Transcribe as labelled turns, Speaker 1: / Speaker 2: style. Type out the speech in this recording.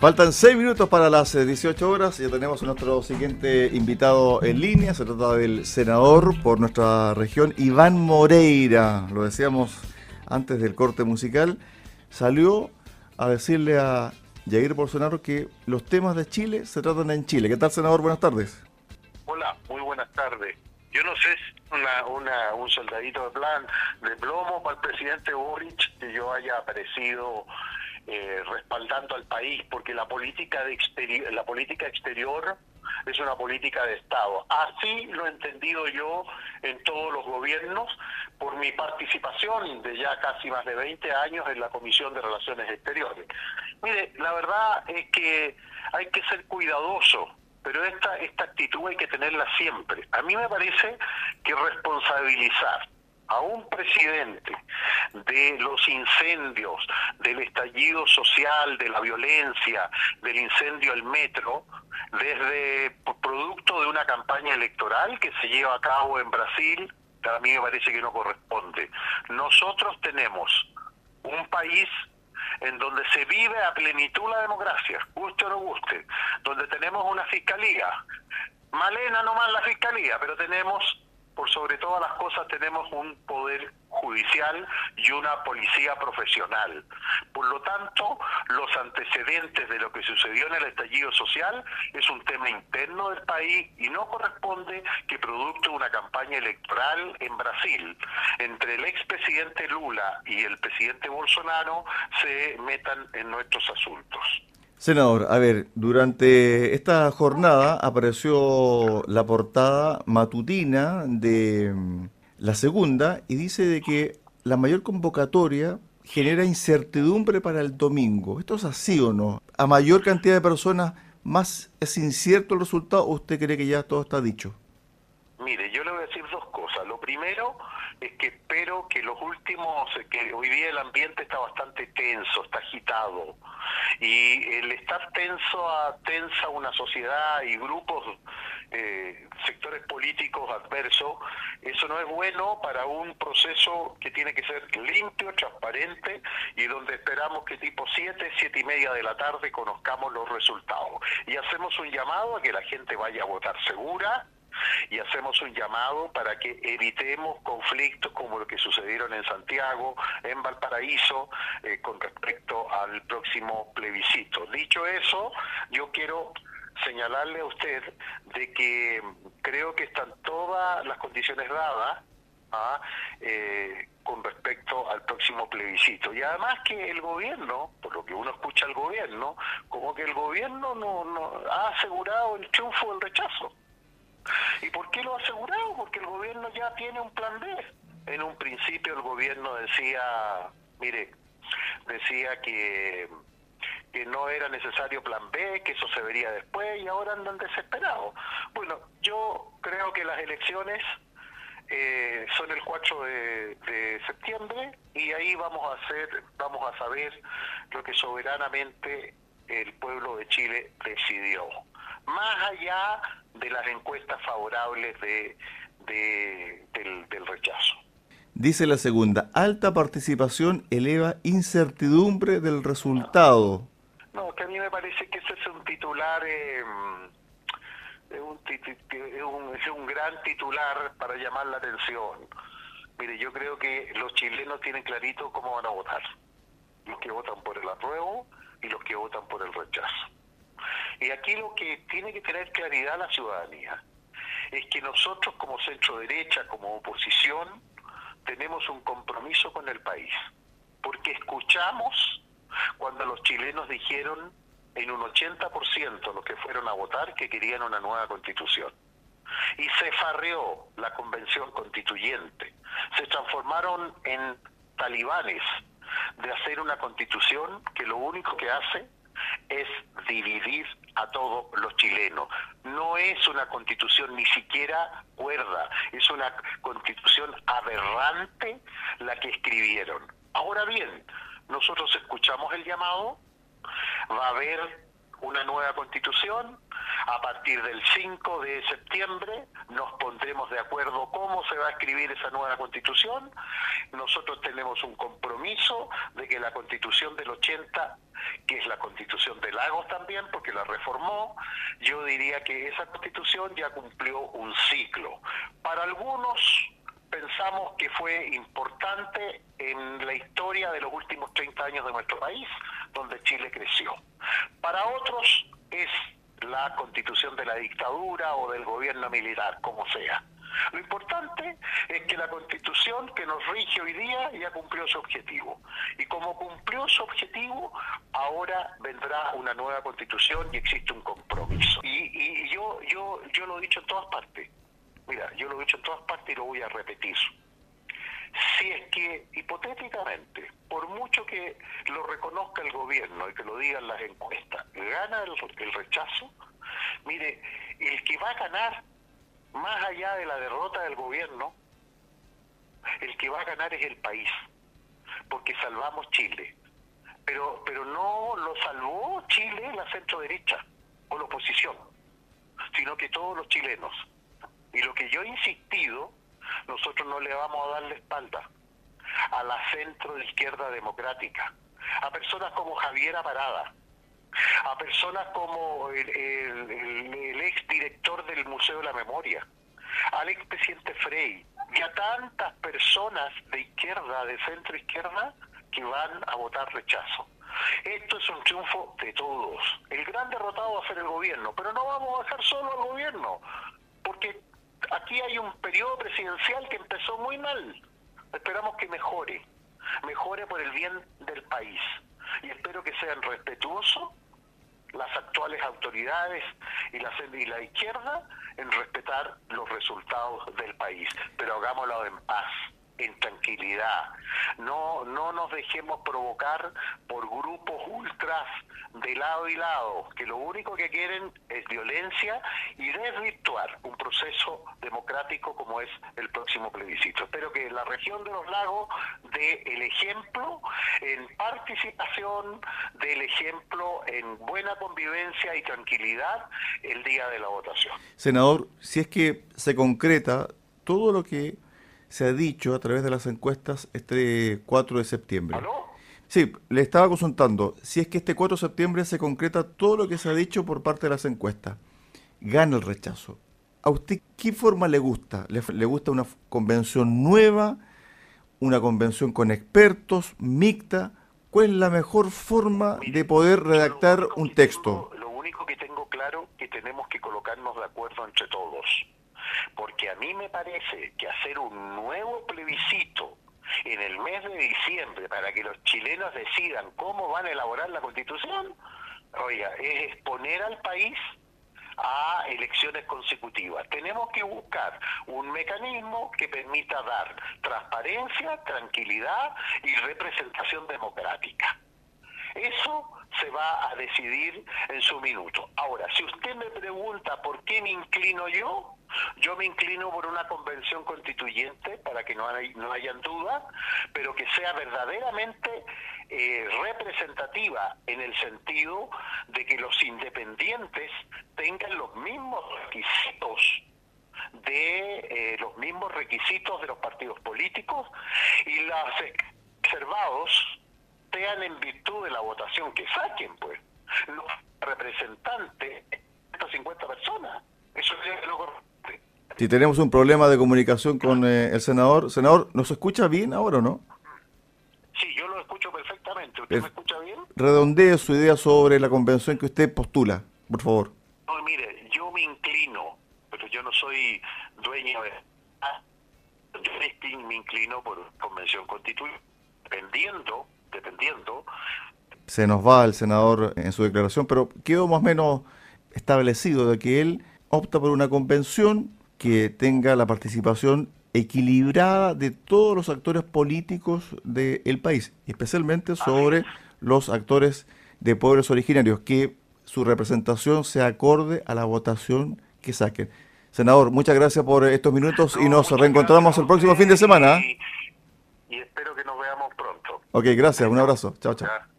Speaker 1: Faltan seis minutos para las 18 eh, horas. Ya tenemos a nuestro siguiente invitado en línea. Se trata del senador por nuestra región, Iván Moreira. Lo decíamos antes del corte musical. Salió a decirle a Jair Bolsonaro que los temas de Chile se tratan en Chile. ¿Qué tal, senador? Buenas tardes.
Speaker 2: Hola, muy buenas tardes. Yo no sé si una, un soldadito de plan de plomo para el presidente Boric que yo haya aparecido eh, respaldando al país, porque la política, de la política exterior es una política de Estado. Así lo he entendido yo en todos los gobiernos por mi participación de ya casi más de 20 años en la Comisión de Relaciones Exteriores. Mire, la verdad es que hay que ser cuidadoso pero esta, esta actitud hay que tenerla siempre. A mí me parece que responsabilizar a un presidente de los incendios, del estallido social, de la violencia, del incendio al metro, desde producto de una campaña electoral que se lleva a cabo en Brasil, a mí me parece que no corresponde. Nosotros tenemos un país en donde se vive a plenitud la democracia, guste o no guste, donde tenemos una fiscalía, malena nomás la fiscalía, pero tenemos por sobre todas las cosas tenemos un poder judicial y una policía profesional. Por lo tanto, los antecedentes de lo que sucedió en el estallido social es un tema interno del país y no corresponde que producto de una campaña electoral en Brasil entre el expresidente Lula y el presidente Bolsonaro se metan en nuestros asuntos.
Speaker 1: Senador, a ver, durante esta jornada apareció la portada matutina de mm, la segunda y dice de que la mayor convocatoria genera incertidumbre para el domingo. ¿Esto es así o no? ¿A mayor cantidad de personas más es incierto el resultado o usted cree que ya todo está dicho?
Speaker 2: Mire, yo le voy a dos cosas. Lo primero es que espero que los últimos, que hoy día el ambiente está bastante tenso, está agitado, y el estar tenso a tensa una sociedad y grupos, eh, sectores políticos adversos, eso no es bueno para un proceso que tiene que ser limpio, transparente y donde esperamos que tipo 7, siete y media de la tarde conozcamos los resultados. Y hacemos un llamado a que la gente vaya a votar segura, y hacemos un llamado para que evitemos conflictos como lo que sucedieron en Santiago, en Valparaíso, eh, con respecto al próximo plebiscito. Dicho eso, yo quiero señalarle a usted de que creo que están todas las condiciones dadas ¿ah? eh, con respecto al próximo plebiscito. Y además que el gobierno, por lo que uno escucha al gobierno, como que el gobierno no, no ha asegurado el triunfo del rechazo. ¿Y por qué lo asegurado? Porque el gobierno ya tiene un plan B. En un principio el gobierno decía, mire, decía que, que no era necesario plan B, que eso se vería después y ahora andan desesperados. Bueno, yo creo que las elecciones eh, son el 4 de, de, septiembre y ahí vamos a hacer, vamos a saber lo que soberanamente el pueblo de Chile decidió. Más allá de las encuestas favorables de, del, rechazo.
Speaker 1: Dice la segunda, alta participación eleva incertidumbre del resultado.
Speaker 2: No, que a mí me parece que ese es un titular, eh, es, un, es, un, gran titular para llamar la atención. Mire, yo creo que los chilenos tienen clarito cómo van a votar. Los que votan por el apruebo y los que votan por el rechazo. Y aquí lo que tiene que tener claridad la ciudadanía es que nosotros como centro derecha, como oposición, tenemos un compromiso con el país, porque escuchamos cuando los chilenos dijeron en un 80% los que fueron a votar que querían una nueva constitución. Y se farreó la convención constituyente. Se transformaron en talibanes de hacer una constitución que lo único que hace es dividir a todos los chilenos. No es una constitución ni siquiera cuerda, es una constitución aberrante la que escribieron. Ahora bien, nosotros escuchamos el llamado, va a haber una nueva constitución, A partir del 5 de septiembre nos pondremos de acuerdo cómo se va a escribir esa nueva constitución. Nosotros tenemos un compromiso de que la constitución del 80, que es la constitución de Lagos también, porque la reformó, yo diría que esa constitución ya cumplió un ciclo. Para algunos pensamos que fue importante en la historia de los últimos 30 años de nuestro país, donde Chile creció. Para otros es la constitución de la dictadura o del gobierno militar, como sea. Lo importante es que la constitución que nos rige hoy día ya cumplió su objetivo. Y como cumplió su objetivo, ahora vendrá una nueva constitución y existe un compromiso. Y, y yo, yo, yo lo he dicho en todas partes. Mira, yo lo he dicho en todas partes y lo voy a repetir. Si es que, hipotéticamente, por mucho que lo reconozca el gobierno y que lo digan las encuestas, gana el, rechazo, mire, el que va a ganar, más allá de la derrota del gobierno, el que va a ganar es el país, porque salvamos Chile. Pero, pero no lo salvó Chile la centro derecha o la oposición, sino que todos los chilenos. Y lo que yo he insistido, nosotros no le vamos a dar la espalda a la centro de izquierda democrática, a personas como Javier Parada, a personas como el, el, ex director del Museo de la Memoria, al expresidente Frey y a tantas personas de izquierda, de centro izquierda, que van a votar rechazo. Esto es un triunfo de todos. El gran derrotado va a ser el gobierno, pero no vamos a dejar solo al gobierno, aquí hay un periodo presidencial que empezó muy mal. Esperamos que mejore, mejore por el bien del país. Y espero que sean respetuosos las actuales autoridades y la, y la izquierda en respetar los resultados del país. Pero hagámoslo en paz en tranquilidad. No, no nos dejemos provocar por grupos ultras de lado y lado, que lo único que quieren es violencia y desvirtuar un proceso democrático como es el próximo plebiscito. Espero que la región de los lagos dé el ejemplo en participación, dé el ejemplo en buena convivencia y tranquilidad el día de la votación.
Speaker 1: Senador, si es que se concreta todo lo que se ha dicho a través de las encuestas este 4 de septiembre.
Speaker 2: ¿Aló?
Speaker 1: Sí, le estaba consultando si es que este 4 de septiembre se concreta todo lo que se ha dicho por parte de las encuestas. Gana el rechazo. ¿A usted qué forma le gusta? ¿Le, le gusta una convención nueva? ¿Una convención con expertos? ¿Mixta? ¿Cuál es la mejor forma de poder redactar un texto?
Speaker 2: lo único que tengo claro es que tenemos que colocarnos de acuerdo entre todos porque a mí me parece que hacer un nuevo plebiscito en el mes de diciembre para que los chilenos decidan cómo van a elaborar la constitución, oiga, es exponer al país a elecciones consecutivas. Tenemos que buscar un mecanismo que permita dar transparencia, tranquilidad y representación democrática. Eso se va a decidir en su minuto. Ahora, si usted me pregunta por qué me inclino yo, yo me inclino por una convención constituyente, para que no, hay, no hayan dudas, pero que sea verdaderamente eh, representativa en el sentido de que los independientes tengan los mismos requisitos de eh, los mismos requisitos de los partidos políticos y los observados sean en virtud de la votación que saquen, pues, los representantes de 150 personas. Eso es lo correcto.
Speaker 1: Si tenemos un problema de comunicación con eh, el senador, senador, ¿nos escucha bien ahora o no?
Speaker 2: Sí, yo lo escucho perfectamente. ¿Usted me escucha bien?
Speaker 1: Redondee su idea sobre la convención que usted postula, por favor.
Speaker 2: No, mire, yo me inclino, pero yo no soy dueño de... Yo me inclino por convención constituyente, dependiendo dependiendo.
Speaker 1: Se nos va el senador en su declaración, pero quedó más o menos establecido de que él opta por una convención que tenga la participación equilibrada de todos los actores políticos del país, especialmente sobre los actores de pueblos originarios, que su representación se acorde a la votación que saquen. Senador, muchas gracias por estos minutos y nos reencontramos el próximo fin de semana.
Speaker 2: Y, y espero que nos veamos pronto.
Speaker 1: Ok, gracias, un abrazo. Chao, chao.